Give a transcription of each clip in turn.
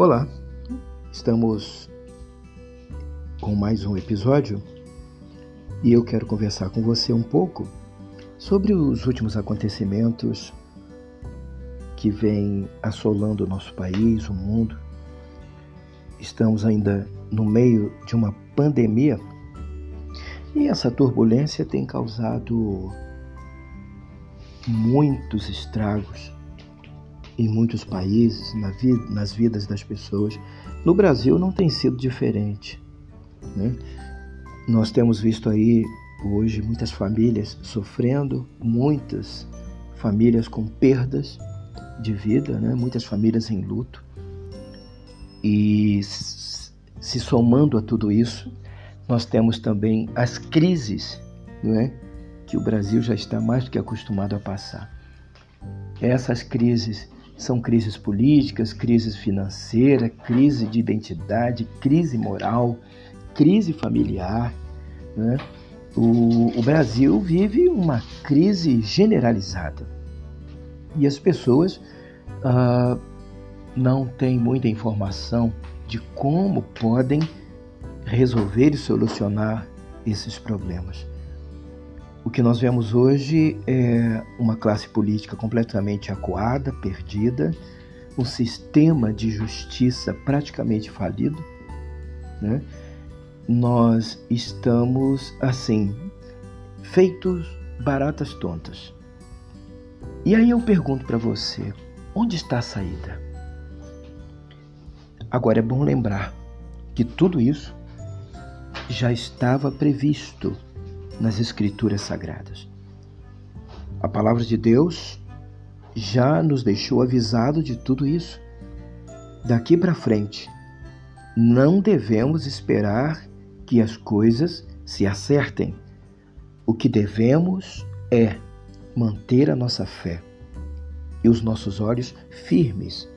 Olá, estamos com mais um episódio e eu quero conversar com você um pouco sobre os últimos acontecimentos que vêm assolando o nosso país, o mundo. Estamos ainda no meio de uma pandemia e essa turbulência tem causado muitos estragos em muitos países, na vida, nas vidas das pessoas. No Brasil não tem sido diferente. Né? Nós temos visto aí hoje muitas famílias sofrendo, muitas famílias com perdas de vida, né? muitas famílias em luto. E se somando a tudo isso, nós temos também as crises não é? que o Brasil já está mais do que acostumado a passar. Essas crises são crises políticas, crises financeiras, crise de identidade, crise moral, crise familiar. Né? O, o Brasil vive uma crise generalizada e as pessoas ah, não têm muita informação de como podem resolver e solucionar esses problemas. O que nós vemos hoje é uma classe política completamente acuada, perdida, um sistema de justiça praticamente falido. Né? Nós estamos, assim, feitos baratas tontas. E aí eu pergunto para você: onde está a saída? Agora é bom lembrar que tudo isso já estava previsto nas Escrituras Sagradas. A palavra de Deus já nos deixou avisado de tudo isso. Daqui para frente, não devemos esperar que as coisas se acertem. O que devemos é manter a nossa fé e os nossos olhos firmes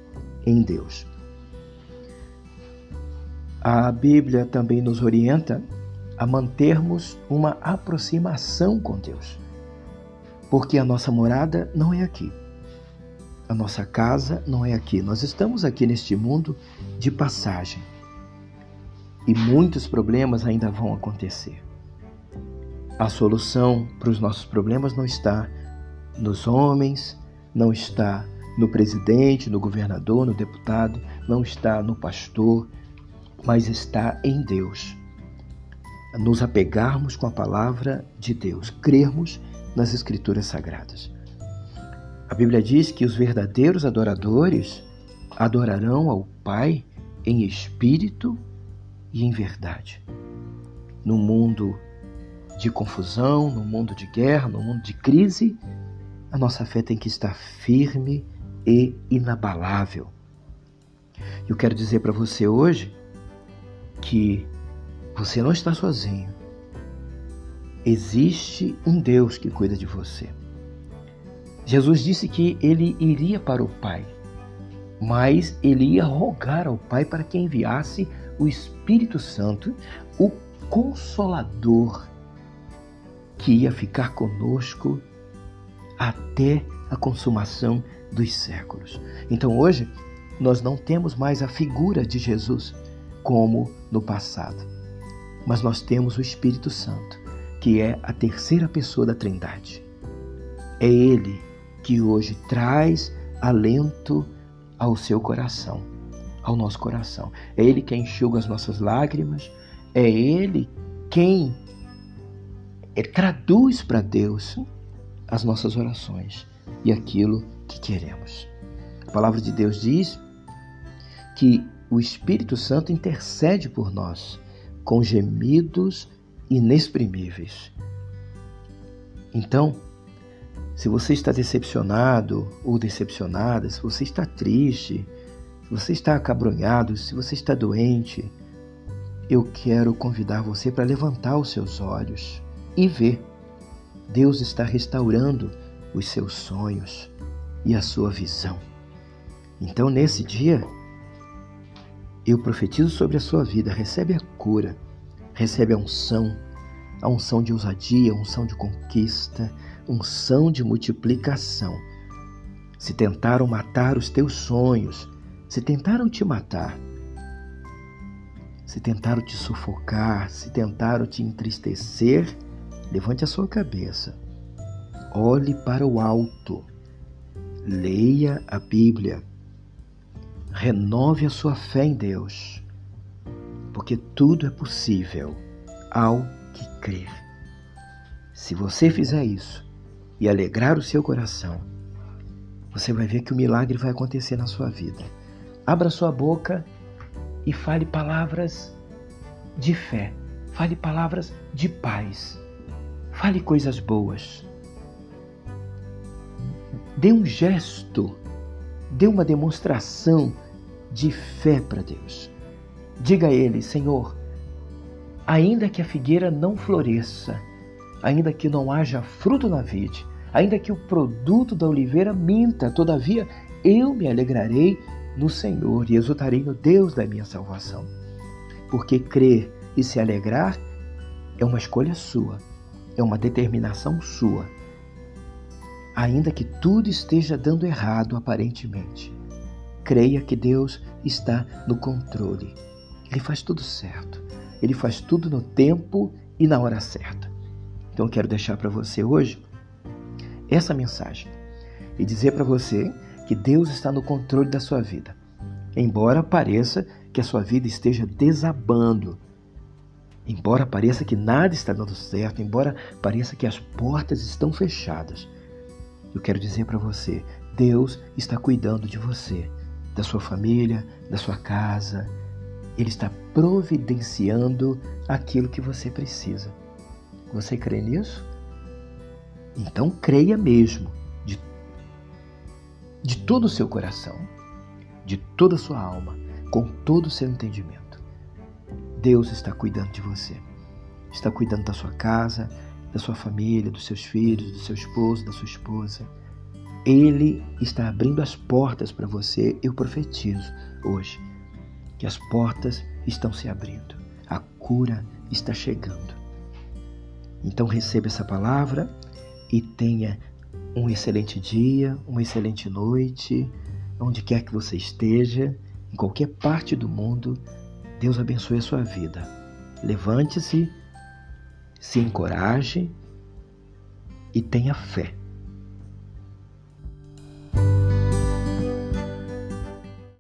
em Deus. A Bíblia também nos orienta a mantermos uma aproximação com Deus. Porque a nossa morada não é aqui. A nossa casa não é aqui. Nós estamos aqui neste mundo de passagem. E muitos problemas ainda vão acontecer. A solução para os nossos problemas não está nos homens, não está no presidente, no governador, no deputado, não está no pastor, mas está em Deus nos apegarmos com a palavra de Deus, crermos nas Escrituras Sagradas. A Bíblia diz que os verdadeiros adoradores adorarão ao Pai em espírito e em verdade. No mundo de confusão, no mundo de guerra, no mundo de crise, a nossa fé tem que estar firme e inabalável. Eu quero dizer para você hoje que você não está sozinho. Existe um Deus que cuida de você. Jesus disse que ele iria para o Pai, mas ele ia rogar ao Pai para que enviasse o Espírito Santo, o Consolador, que ia ficar conosco até a consumação dos séculos. Então hoje nós não temos mais a figura de Jesus como no passado mas nós temos o Espírito Santo, que é a terceira pessoa da Trindade. É Ele que hoje traz alento ao seu coração, ao nosso coração. É Ele quem enxuga as nossas lágrimas, é Ele quem traduz para Deus as nossas orações e aquilo que queremos. A palavra de Deus diz que o Espírito Santo intercede por nós com gemidos inexprimíveis. Então, se você está decepcionado ou decepcionada, se você está triste, se você está acabrunhado, se você está doente, eu quero convidar você para levantar os seus olhos e ver. Deus está restaurando os seus sonhos e a sua visão. Então, nesse dia, eu profetizo sobre a sua vida, recebe a cura, recebe a unção, a unção de ousadia, a unção de conquista, unção de multiplicação. Se tentaram matar os teus sonhos, se tentaram te matar, se tentaram te sufocar, se tentaram te entristecer, levante a sua cabeça. Olhe para o alto. Leia a Bíblia. Renove a sua fé em Deus. Porque tudo é possível ao que crer. Se você fizer isso e alegrar o seu coração, você vai ver que o milagre vai acontecer na sua vida. Abra sua boca e fale palavras de fé, fale palavras de paz, fale coisas boas. Dê um gesto, dê uma demonstração de fé para Deus. Diga a Ele, Senhor, ainda que a figueira não floresça, ainda que não haja fruto na vide, ainda que o produto da oliveira minta, todavia eu me alegrarei no Senhor e exultarei no Deus da minha salvação. Porque crer e se alegrar é uma escolha sua, é uma determinação sua. Ainda que tudo esteja dando errado aparentemente, creia que Deus está no controle. Ele faz tudo certo. Ele faz tudo no tempo e na hora certa. Então eu quero deixar para você hoje essa mensagem e dizer para você que Deus está no controle da sua vida. Embora pareça que a sua vida esteja desabando, embora pareça que nada está dando certo, embora pareça que as portas estão fechadas, eu quero dizer para você: Deus está cuidando de você, da sua família, da sua casa. Ele está providenciando aquilo que você precisa. Você crê nisso? Então creia mesmo de todo o seu coração, de toda a sua alma, com todo o seu entendimento. Deus está cuidando de você. Está cuidando da sua casa, da sua família, dos seus filhos, do seu esposo, da sua esposa. Ele está abrindo as portas para você. Eu profetizo hoje que as portas estão se abrindo. A cura está chegando. Então receba essa palavra e tenha um excelente dia, uma excelente noite, onde quer que você esteja, em qualquer parte do mundo. Deus abençoe a sua vida. Levante-se, se encoraje e tenha fé. Bye.